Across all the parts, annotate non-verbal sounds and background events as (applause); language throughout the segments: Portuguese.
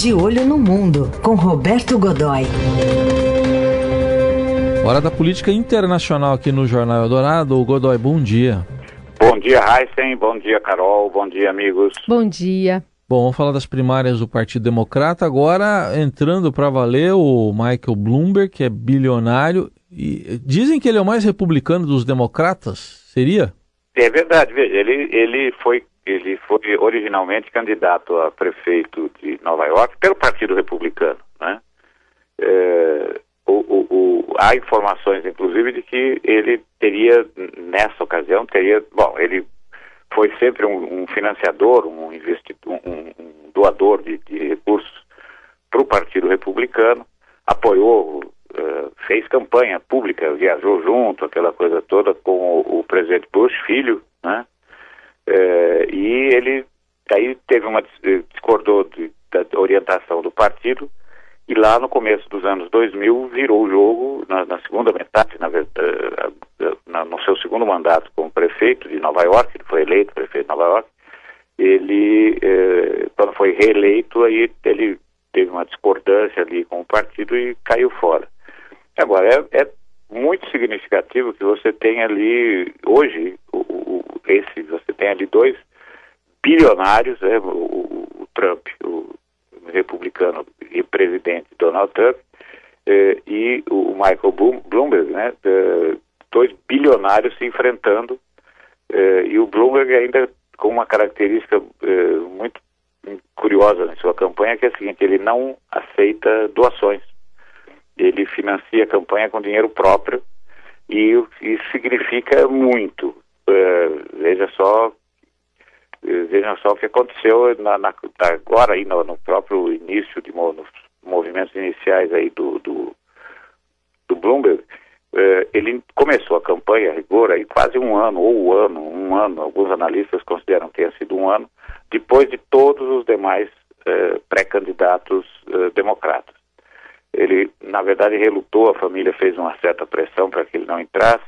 De Olho no Mundo, com Roberto Godoy. Hora da política internacional aqui no Jornal Eldorado. O Godoy, bom dia. Bom dia, Heisen. Bom dia, Carol. Bom dia, amigos. Bom dia. Bom, vamos falar das primárias do Partido Democrata. Agora, entrando para valer, o Michael Bloomberg, que é bilionário. E dizem que ele é o mais republicano dos democratas. Seria? É verdade. Veja, ele, ele foi ele foi originalmente candidato a prefeito de Nova York pelo Partido Republicano, né? É, o, o, o, há informações, inclusive, de que ele teria, nessa ocasião, teria, bom, ele foi sempre um, um financiador, um, investidor, um, um doador de, de recursos para o Partido Republicano, apoiou, uh, fez campanha pública, viajou junto, aquela coisa toda com o, o presidente Bush, filho, né? É, e ele aí teve uma eh, discordou de, da orientação do partido e lá no começo dos anos 2000 virou o jogo na, na segunda metade, na, eh, na, no seu segundo mandato como prefeito de Nova York, ele foi eleito prefeito de Nova York. Ele, eh, quando foi reeleito, aí ele teve uma discordância ali com o partido e caiu fora. Agora, é, é muito significativo que você tem ali, hoje, o, o, esse, você tem ali dois bilionários, né, o, o Trump, o republicano e presidente Donald Trump, eh, e o Michael Bloomberg, né, eh, dois bilionários se enfrentando, eh, e o Bloomberg ainda com uma característica muito curiosa na sua campanha, que é a seguinte, ele não aceita doações ele financia a campanha com dinheiro próprio e isso significa muito. Uh, veja só uh, veja só o que aconteceu na, na, agora aí no, no, próprio início de nos movimentos iniciais aí do, do, do Bloomberg. Uh, ele começou a campanha a rigor aí quase um ano, ou um ano, um ano, alguns analistas consideram que tenha sido um ano, depois de todos os demais pré-candidatos democratas. Ele, na verdade, relutou, a família fez uma certa pressão para que ele não entrasse,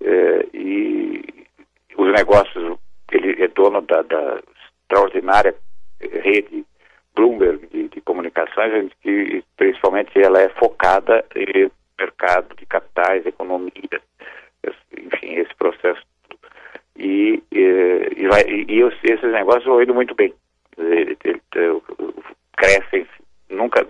eh, e os negócios, ele é dono da, da extraordinária rede Bloomberg de, de, comunicações, que principalmente ela é focada em mercado de capitais, economia, enfim, esse processo. E, e, e, e, e esses negócios vão indo muito bem. Ele, ele, ele, crescem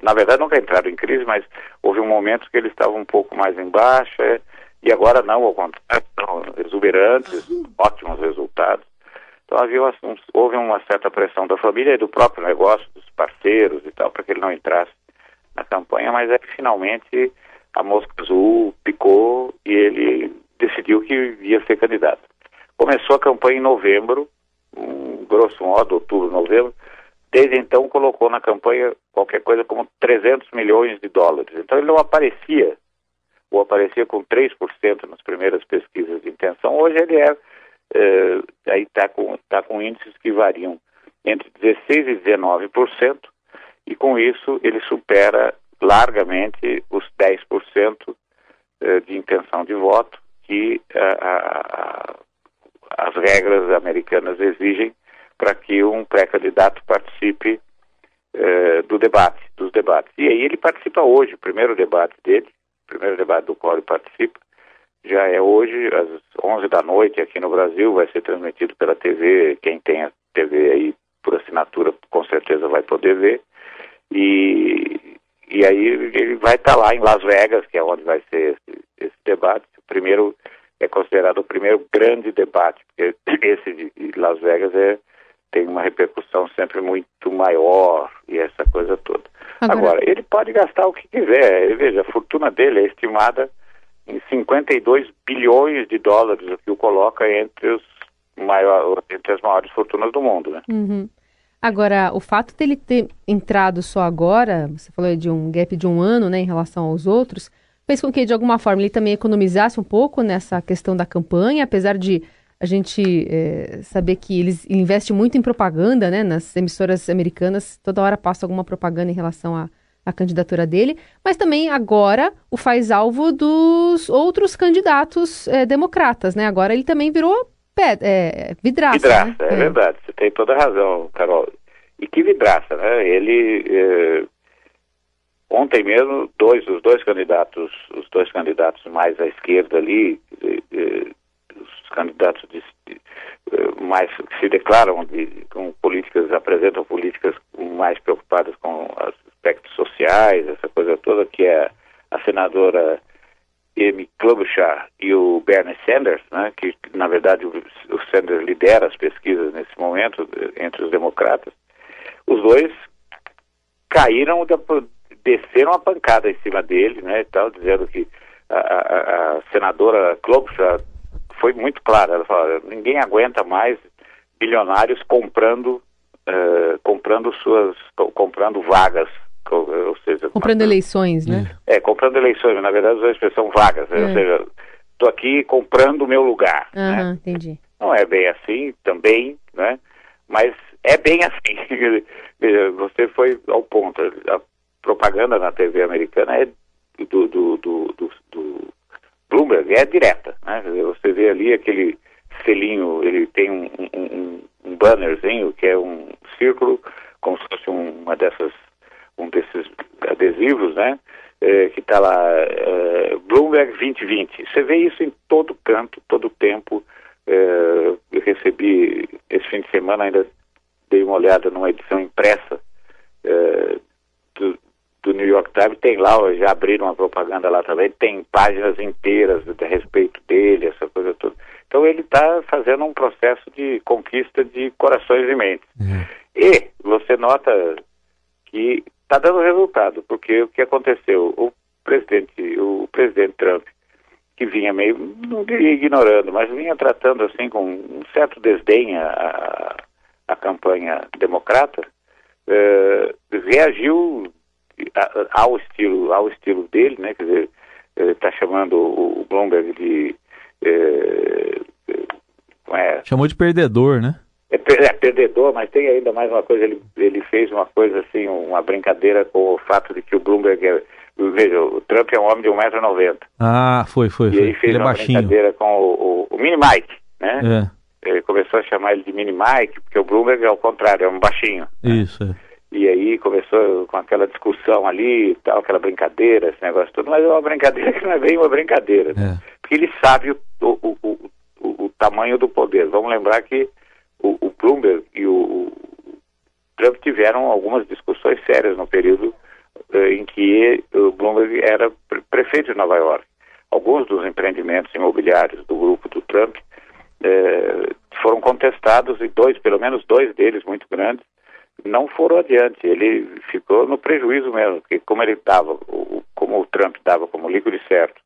na verdade nunca entraram em crise, mas houve um momento que eles estavam um pouco mais em baixa e agora não, ao contrário, estão exuberantes, ótimos resultados. Então havia uma, houve uma certa pressão da família e do próprio negócio, dos parceiros e tal, para que ele não entrasse na campanha, mas é que finalmente a mosca azul picou e ele decidiu que ia ser candidato. Começou a campanha em novembro, um, grosso modo, outubro, novembro, Desde então colocou na campanha qualquer coisa como 300 milhões de dólares. Então ele não aparecia, ou aparecia com 3% nas primeiras pesquisas de intenção. Hoje ele é, é aí está com, tá com índices que variam entre 16% e 19%, e com isso ele supera largamente os 10% é, de intenção de voto que a, a, a, as regras americanas exigem para que um pré-candidato participe eh, do debate, dos debates. E aí ele participa hoje, o primeiro debate dele, o primeiro debate do qual ele participa, já é hoje, às 11 da noite, aqui no Brasil, vai ser transmitido pela TV, quem tem a TV aí por assinatura com certeza vai poder ver, e, e aí ele vai estar tá lá em Las Vegas, que é onde vai ser esse, esse debate, o primeiro é considerado o primeiro grande debate, porque esse de Las Vegas é tem uma repercussão sempre muito maior e essa coisa toda. Agora, Agora ele pode gastar o que quiser. Veja, a fortuna dele é estimada em 52 bilhões de dólares, o que o coloca entre, os maior, entre as maiores fortunas do mundo. Né? Uhum. Agora, o fato dele ter entrado só agora, você falou de um gap de um ano né, em relação aos outros, fez com que, de alguma forma, ele também economizasse um pouco nessa questão da campanha, apesar de a gente é, saber que eles investem muito em propaganda, né? Nas emissoras americanas, toda hora passa alguma propaganda em relação à, à candidatura dele, mas também agora o faz alvo dos outros candidatos é, democratas, né? Agora ele também virou pé, é, vidraça. Vidraça, né? é, é, verdade, você tem toda a razão, Carol. E que vidraça, né? Ele, ontem mesmo, dois, os dois candidatos, os dois candidatos mais à esquerda ali, os candidatos de, de, mais que se declaram de, com políticas, apresentam políticas mais preocupadas com aspectos sociais, essa coisa toda, que é a senadora Amy Klobuchar e o Bernie Sanders, né, que na verdade o, o Sanders lidera as pesquisas nesse momento entre os democratas, os dois caíram, da, desceram a pancada em cima dele, né, e tal, dizendo que a, a, a senadora Klobuchar foi muito clara, ela falou, ninguém aguenta mais bilionários comprando, uh, comprando suas, comprando vagas ou seja... Comprando eleições, né? É, comprando eleições, na verdade a expressão vagas, né? é. ou seja, estou aqui comprando o meu lugar. Uhum, né? entendi. Não é bem assim, também, né? Mas é bem assim. (laughs) Você foi ao ponto. A propaganda na TV americana é do, do, do, do, do Bloomberg é direta, né? Você vê ali aquele selinho, ele tem um, um, um bannerzinho que é um círculo, como se fosse uma dessas um desses adesivos, né? É, que está lá, é, Bloomberg 2020. Você vê isso em todo canto, todo tempo. É, eu recebi esse fim de semana, ainda dei uma olhada numa edição impressa é, do, do, New York Times, tem lá, já abriram uma propaganda lá também, tem páginas inteiras a respeito dele, essa coisa toda. Então ele está fazendo um processo de conquista de corações e mentes. Uhum. E você nota que está dando resultado, porque o que aconteceu? O presidente, o presidente Trump, que vinha meio, não diria ignorando, mas vinha tratando assim com um certo desdém a, a campanha democrata, eh, reagiu ao estilo ao estilo dele, né? Quer dizer, está chamando o Bloomberg de eh, é, chamou de perdedor, né? é, é, perdedor, mas tem ainda mais uma coisa, ele, ele fez uma coisa assim, uma brincadeira com o fato de que o Bloomberg é, veja, o Trump é um homem de 1,90m. Ah, foi, foi. E ele fez ele é uma é brincadeira com o, o, o Mini Mike, né? É. Ele começou a chamar ele de Mini Mike, porque o Bloomberg é o contrário, é um baixinho. Né? Isso, é. E aí começou com aquela discussão ali tal, aquela brincadeira, esse negócio todo, mas é uma brincadeira que não é bem uma brincadeira, né? É. Porque ele sabe o, o, o, o, tamanho do poder. Vamos lembrar que o, o Bloomberg e o, o, Trump tiveram algumas discussões sérias no período eh, em que o Bloomberg era pre prefeito de Nova York. Alguns dos empreendimentos imobiliários do grupo do Trump eh, foram contestados e dois, pelo menos dois deles muito grandes, não foram adiante. Ele ficou no prejuízo mesmo, porque como ele dava, como o Trump dava como líquido certo,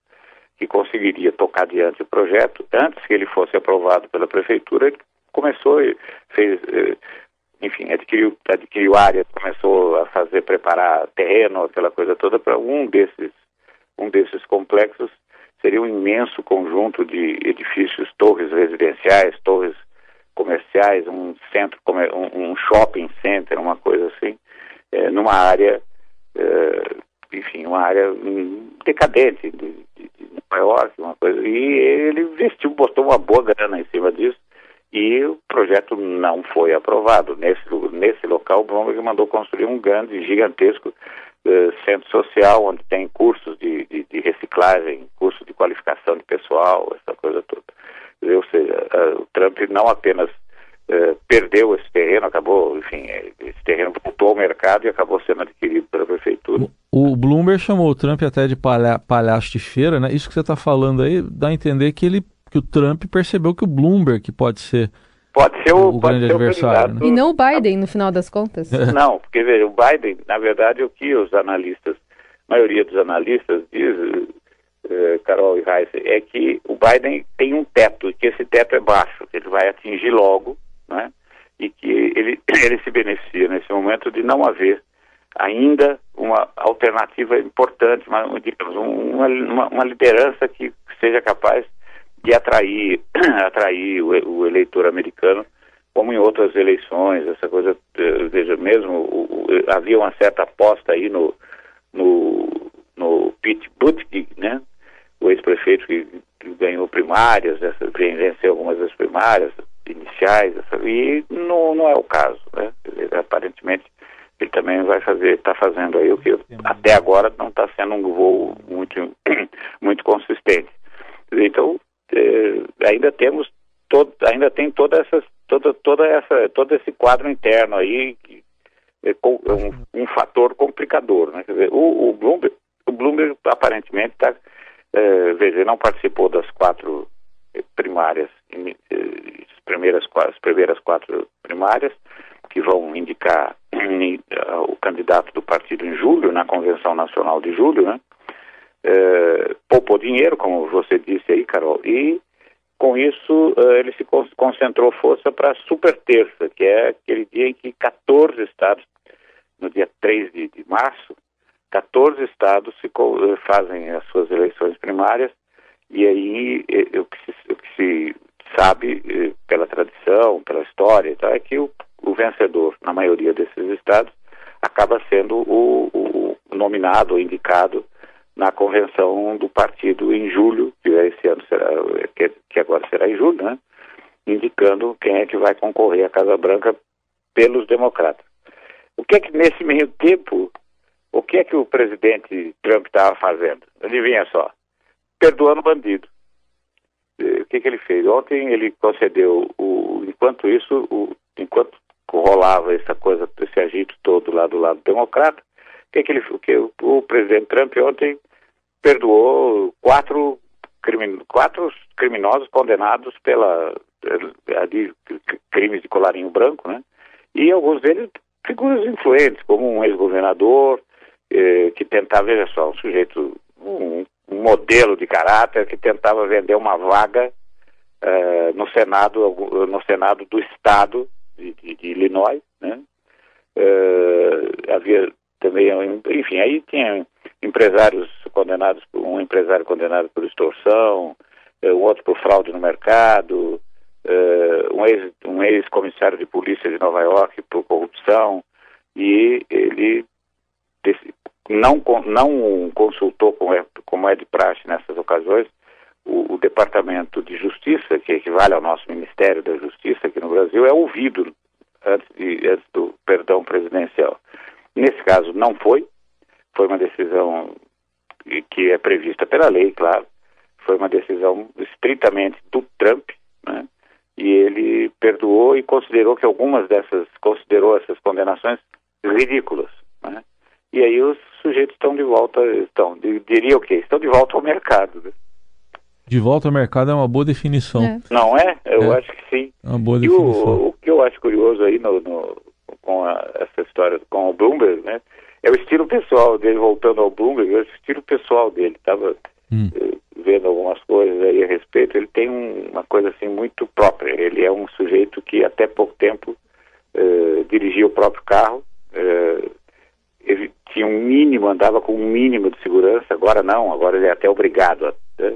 que conseguiria tocar adiante o projeto, antes que ele fosse aprovado pela prefeitura, ele começou fez, eh, enfim, adquiriu, adquiriu áreas, começou a fazer, preparar terreno, aquela coisa toda para um desses, um desses complexos seria um imenso conjunto de edifícios, torres residenciais, torres comerciais, um centro, um shopping center, uma coisa assim, é, numa área, é, enfim, uma área decadente de, de, de Nova York, uma coisa. E ele vestiu, botou uma boa grana em cima disso e o projeto não foi aprovado. Nesse, nesse local, o Bloomberg mandou construir um grande, gigantesco uh, centro social, onde tem cursos de, de, de, reciclagem, cursos de qualificação de pessoal, essa coisa toda. Ou seja, o Trump não apenas uh, perdeu esse terreno, acabou, enfim, esse terreno voltou ao mercado e acabou sendo adquirido pela prefeitura. O Bloomberg chamou o Trump até de palha palhaço de feira, né? Isso que você está falando aí dá a entender que ele que o Trump percebeu que o Bloomberg que pode ser pode ser o, o grande adversário. Né? E não o Biden, no final das contas. (laughs) Não, porque veja, o Biden, na verdade, o que os analistas, a maioria dos analistas diz, eh, Carol e Heiser, é que o Biden tem um teto, e que esse teto é baixo, que ele vai atingir logo, né? E que ele, (clears throat) ele se beneficia nesse momento de não haver ainda uma alternativa importante, uma, digamos, uma, uma, uma liderança que seja capaz de atrair, (clears throat) atrair o, o, eleitor americano, como em outras eleições, essa coisa, eh, veja, mesmo o, o, havia uma certa aposta aí no, no, no Pete Buttigieg, né, o ex-prefeito que, que, ganhou primárias, essa, venceu algumas das primárias iniciais, essa, e não, não é o caso, né, aparentemente Ele também vai fazer, está fazendo aí o que até agora não está sendo um voo muito, (clears throat) muito consistente. Então, é, ainda temos todo, ainda tem toda essa, toda, toda essa, todo esse quadro interno aí que é, é um, um, fator complicador. Né? Quer dizer, o, o, Bloomberg, o Bloomberg aparentemente está, é, veja, não participou das quatro primárias, as primeiras, as primeiras quatro primárias, que vão indicar (clears throat) o candidato do partido em julho, na Convenção Nacional de julho, né? É, poupou dinheiro, como você disse aí, Carol, e com isso ele se concentrou força para a super terça, que é aquele dia em que 14 estados, no dia 3 de, de março, 14 estados se, fazem as suas eleições primárias e aí o que se, o que se sabe eh, pela tradição, pela história e tal, é que o, o vencedor, na maioria desses estados, acaba sendo o, o nominado ou indicado na convenção do partido em julho, que esse ano será, que, que agora será em julho, né? indicando quem é que vai concorrer à Casa Branca pelos democratas. O que é que nesse meio tempo, o que é que o presidente Trump estava fazendo? Adivinha só, perdoando bandido. Eh, o que, que ele fez? Ontem ele concedeu, o, enquanto isso, o, enquanto rolava essa coisa, esse agito todo lá do lado democrata, que, que, ele, que o, o presidente Trump ontem perdoou quatro, crimin, quatro criminosos condenados pela eh, de, crimes de colarinho branco, né? E alguns deles figuras influentes, como um ex-governador eh, que tentava, veja só, um sujeito, um, um modelo de caráter que tentava vender uma vaga uh, no Senado no Senado do Estado de, de, de Illinois, né? Uh, havia também, enfim, aí tinha empresários condenados, um empresário condenado por extorsão, um outro por fraude no mercado, um ex um ex-comissário de polícia de Nova York por corrupção e ele não, não consultou, como é, como é de praxe nessas ocasiões, o, o, Departamento de Justiça, que equivale ao nosso Ministério da Justiça aqui no Brasil, é ouvido antes, de, antes do perdão presidencial. Nesse caso, não foi. Foi uma decisão que é prevista pela lei, claro. Foi uma decisão estritamente do Trump, né? E ele perdoou e considerou que algumas dessas, considerou essas condenações ridículas? E aí os sujeitos estão de volta, estão, diria o quê? Estão de volta ao mercado. Né? De volta ao mercado é uma boa definição. É. Não é? Eu é. acho que sim. É uma boa definição. E o, o que eu acho curioso aí no, no com a, essa história com o Bloomberg, né? É o estilo pessoal dele, voltando ao Bloomberg, é o estilo pessoal dele. Estava hum. eh, vendo algumas coisas aí a respeito. Ele tem um, uma coisa assim muito própria. Ele é um sujeito que até pouco tempo eh, dirigia o próprio carro. Eh, ele tinha um mínimo, andava com um mínimo de segurança, agora não, agora ele é até obrigado a. Né?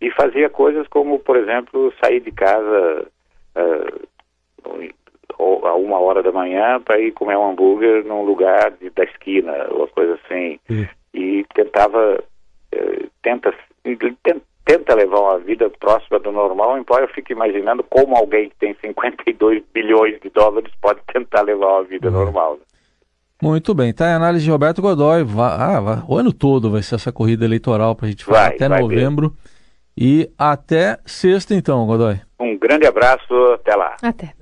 E fazia coisas como, por exemplo, sair de casa uh, a uma hora da manhã para ir comer um hambúrguer num lugar de, da esquina, ou coisa assim. E tentava, uh, tenta, tenta levar uma vida próxima do normal, embora eu fique imaginando como alguém que tem 52 bilhões de dólares pode tentar levar uma vida uhum. normal. Né? Muito bem, tá a análise de Roberto Godoy. ah, o ano todo vai ser essa corrida eleitoral para a gente falar vai, até vai novembro. Ver. E até sexta, então, Godoy. Um grande abraço, até lá. Até.